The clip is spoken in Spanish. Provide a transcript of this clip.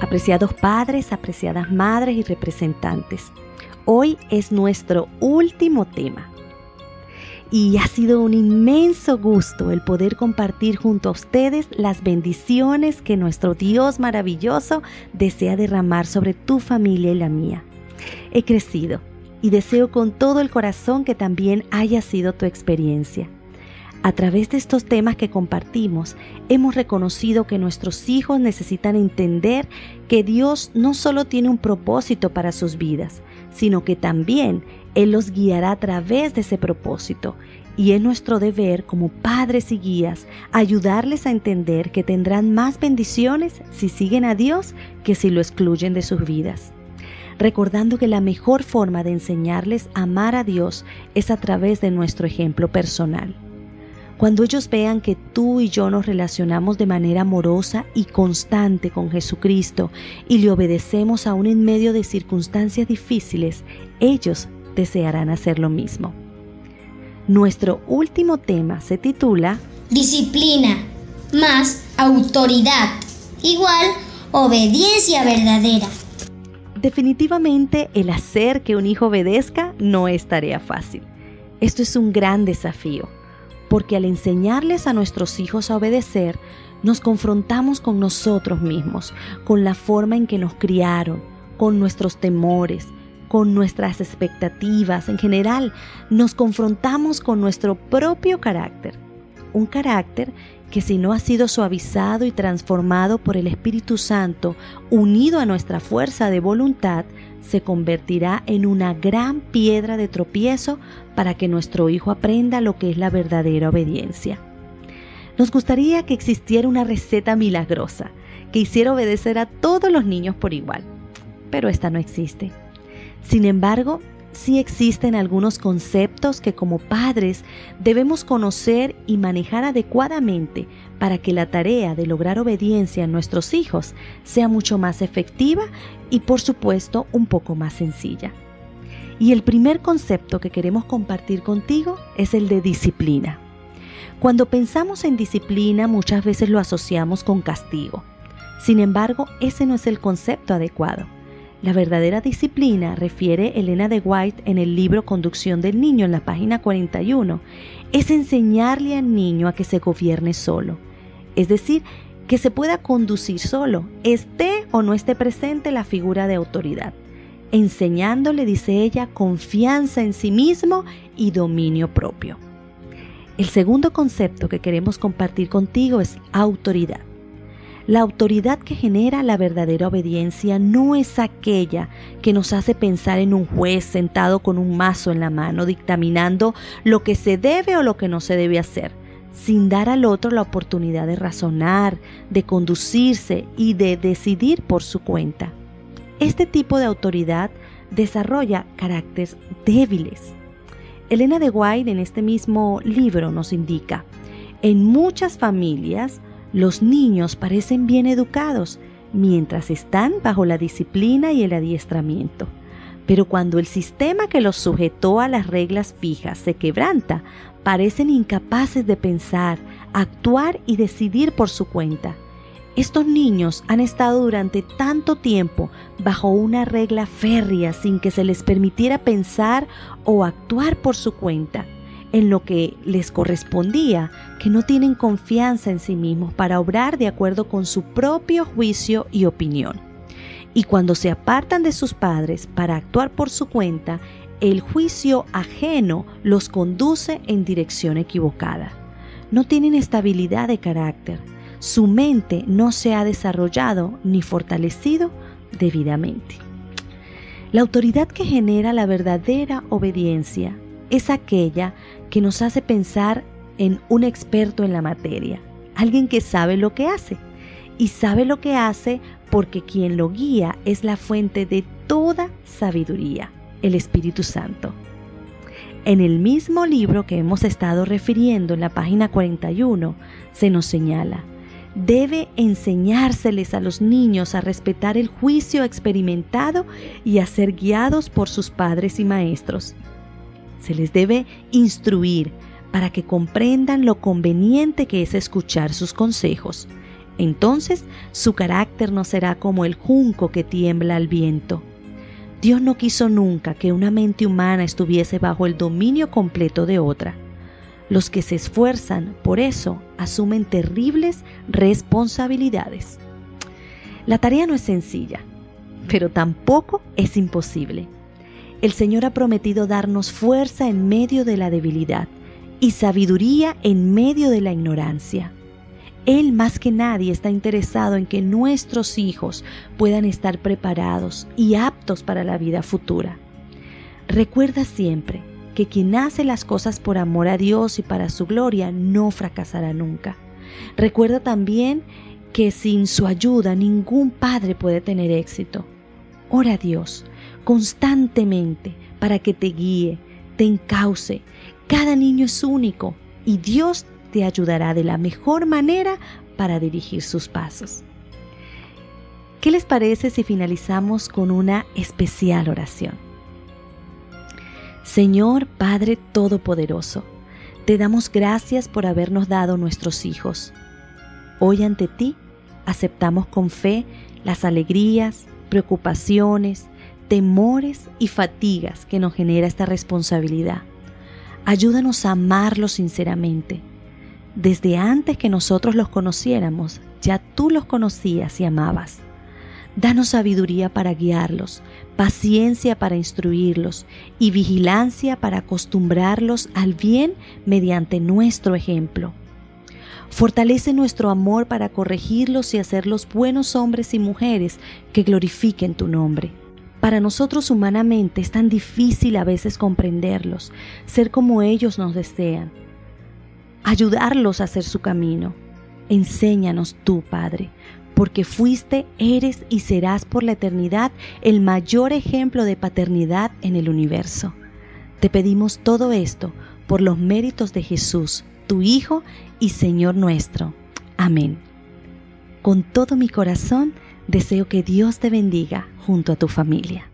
Apreciados padres, apreciadas madres y representantes, hoy es nuestro último tema. Y ha sido un inmenso gusto el poder compartir junto a ustedes las bendiciones que nuestro Dios maravilloso desea derramar sobre tu familia y la mía. He crecido y deseo con todo el corazón que también haya sido tu experiencia. A través de estos temas que compartimos, hemos reconocido que nuestros hijos necesitan entender que Dios no solo tiene un propósito para sus vidas, sino que también Él los guiará a través de ese propósito. Y es nuestro deber como padres y guías ayudarles a entender que tendrán más bendiciones si siguen a Dios que si lo excluyen de sus vidas recordando que la mejor forma de enseñarles a amar a Dios es a través de nuestro ejemplo personal. Cuando ellos vean que tú y yo nos relacionamos de manera amorosa y constante con Jesucristo y le obedecemos aún en medio de circunstancias difíciles, ellos desearán hacer lo mismo. Nuestro último tema se titula Disciplina más autoridad igual obediencia verdadera. Definitivamente el hacer que un hijo obedezca no es tarea fácil. Esto es un gran desafío porque al enseñarles a nuestros hijos a obedecer, nos confrontamos con nosotros mismos, con la forma en que nos criaron, con nuestros temores, con nuestras expectativas. En general, nos confrontamos con nuestro propio carácter. Un carácter que si no ha sido suavizado y transformado por el Espíritu Santo, unido a nuestra fuerza de voluntad, se convertirá en una gran piedra de tropiezo para que nuestro hijo aprenda lo que es la verdadera obediencia. Nos gustaría que existiera una receta milagrosa que hiciera obedecer a todos los niños por igual, pero esta no existe. Sin embargo, sí existen algunos conceptos que como padres debemos conocer y manejar adecuadamente para que la tarea de lograr obediencia en nuestros hijos sea mucho más efectiva y por supuesto un poco más sencilla. Y el primer concepto que queremos compartir contigo es el de disciplina. Cuando pensamos en disciplina muchas veces lo asociamos con castigo. Sin embargo, ese no es el concepto adecuado. La verdadera disciplina, refiere Elena de White en el libro Conducción del Niño en la página 41, es enseñarle al niño a que se gobierne solo. Es decir, que se pueda conducir solo, esté o no esté presente la figura de autoridad, enseñándole, dice ella, confianza en sí mismo y dominio propio. El segundo concepto que queremos compartir contigo es autoridad. La autoridad que genera la verdadera obediencia no es aquella que nos hace pensar en un juez sentado con un mazo en la mano dictaminando lo que se debe o lo que no se debe hacer, sin dar al otro la oportunidad de razonar, de conducirse y de decidir por su cuenta. Este tipo de autoridad desarrolla caracteres débiles. Elena de White en este mismo libro nos indica, en muchas familias los niños parecen bien educados mientras están bajo la disciplina y el adiestramiento. Pero cuando el sistema que los sujetó a las reglas fijas se quebranta, parecen incapaces de pensar, actuar y decidir por su cuenta. Estos niños han estado durante tanto tiempo bajo una regla férrea sin que se les permitiera pensar o actuar por su cuenta en lo que les correspondía, que no tienen confianza en sí mismos para obrar de acuerdo con su propio juicio y opinión. Y cuando se apartan de sus padres para actuar por su cuenta, el juicio ajeno los conduce en dirección equivocada. No tienen estabilidad de carácter. Su mente no se ha desarrollado ni fortalecido debidamente. La autoridad que genera la verdadera obediencia es aquella que nos hace pensar en un experto en la materia, alguien que sabe lo que hace. Y sabe lo que hace porque quien lo guía es la fuente de toda sabiduría, el Espíritu Santo. En el mismo libro que hemos estado refiriendo en la página 41, se nos señala, debe enseñárseles a los niños a respetar el juicio experimentado y a ser guiados por sus padres y maestros. Se les debe instruir para que comprendan lo conveniente que es escuchar sus consejos. Entonces su carácter no será como el junco que tiembla al viento. Dios no quiso nunca que una mente humana estuviese bajo el dominio completo de otra. Los que se esfuerzan por eso asumen terribles responsabilidades. La tarea no es sencilla, pero tampoco es imposible. El Señor ha prometido darnos fuerza en medio de la debilidad y sabiduría en medio de la ignorancia. Él más que nadie está interesado en que nuestros hijos puedan estar preparados y aptos para la vida futura. Recuerda siempre que quien hace las cosas por amor a Dios y para su gloria no fracasará nunca. Recuerda también que sin su ayuda ningún padre puede tener éxito. Ora a Dios constantemente para que te guíe, te encauce. Cada niño es único y Dios te ayudará de la mejor manera para dirigir sus pasos. ¿Qué les parece si finalizamos con una especial oración? Señor Padre Todopoderoso, te damos gracias por habernos dado nuestros hijos. Hoy ante ti aceptamos con fe las alegrías, preocupaciones, temores y fatigas que nos genera esta responsabilidad. Ayúdanos a amarlos sinceramente desde antes que nosotros los conociéramos, ya tú los conocías y amabas. Danos sabiduría para guiarlos, paciencia para instruirlos y vigilancia para acostumbrarlos al bien mediante nuestro ejemplo. Fortalece nuestro amor para corregirlos y hacerlos buenos hombres y mujeres que glorifiquen tu nombre. Para nosotros humanamente es tan difícil a veces comprenderlos, ser como ellos nos desean ayudarlos a hacer su camino. Enséñanos tú, Padre, porque fuiste, eres y serás por la eternidad el mayor ejemplo de paternidad en el universo. Te pedimos todo esto por los méritos de Jesús, tu Hijo y Señor nuestro. Amén. Con todo mi corazón deseo que Dios te bendiga junto a tu familia.